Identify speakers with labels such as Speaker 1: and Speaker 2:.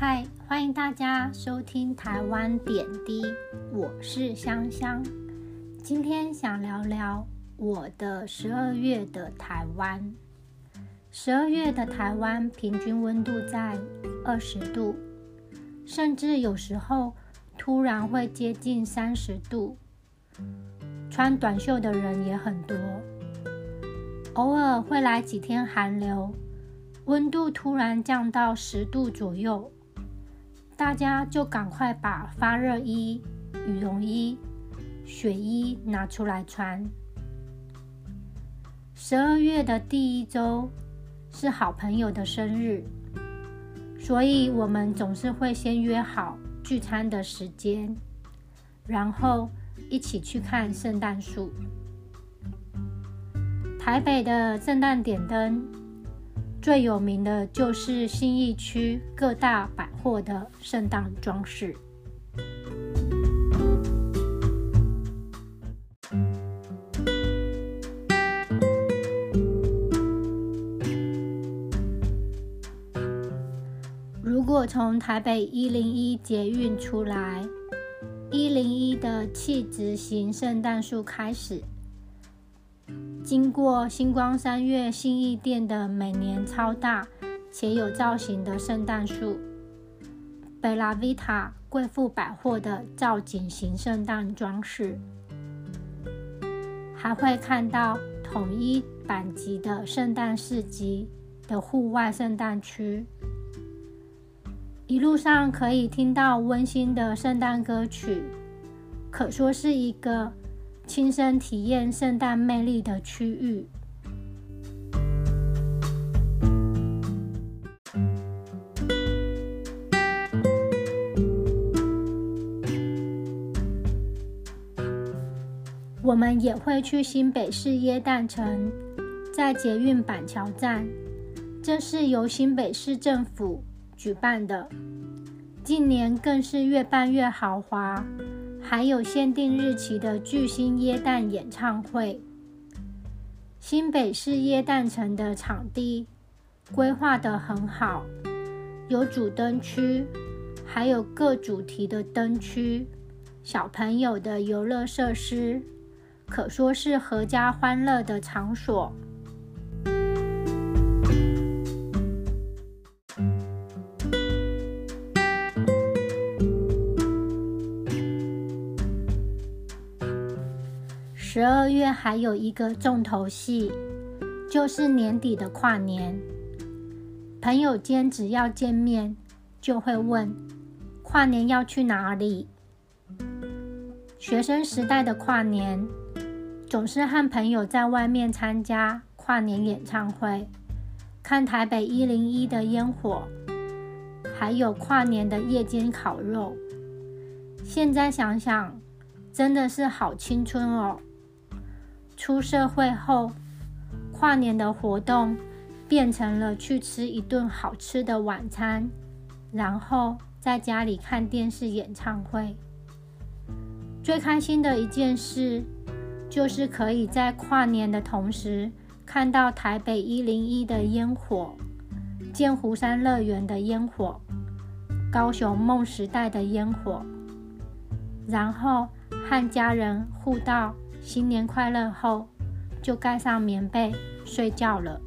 Speaker 1: 嗨，欢迎大家收听台湾点滴，我是香香。今天想聊聊我的十二月的台湾。十二月的台湾平均温度在二十度，甚至有时候突然会接近三十度。穿短袖的人也很多，偶尔会来几天寒流，温度突然降到十度左右。大家就赶快把发热衣、羽绒衣、雪衣拿出来穿。十二月的第一周是好朋友的生日，所以我们总是会先约好聚餐的时间，然后一起去看圣诞树。台北的圣诞点灯。最有名的就是新义区各大百获的圣诞装饰。如果从台北一零一捷运出来，一零一的气质型圣诞树开始。经过星光三月信义店的每年超大且有造型的圣诞树，贝拉维塔贵妇百货的造景型圣诞装饰，还会看到统一版级的圣诞市集的户外圣诞区，一路上可以听到温馨的圣诞歌曲，可说是一个。亲身体验圣诞魅力的区域。我们也会去新北市耶诞城，在捷运板桥站，这是由新北市政府举办的，近年更是越办越豪华。还有限定日期的巨星耶诞演唱会，新北市耶诞城的场地规划得很好，有主灯区，还有各主题的灯区，小朋友的游乐设施，可说是阖家欢乐的场所。十二月还有一个重头戏，就是年底的跨年。朋友间只要见面，就会问跨年要去哪里。学生时代的跨年，总是和朋友在外面参加跨年演唱会，看台北一零一的烟火，还有跨年的夜间烤肉。现在想想，真的是好青春哦。出社会后，跨年的活动变成了去吃一顿好吃的晚餐，然后在家里看电视演唱会。最开心的一件事，就是可以在跨年的同时看到台北一零一的烟火、剑湖山乐园的烟火、高雄梦时代的烟火，然后和家人互道。新年快乐后，就盖上棉被睡觉了。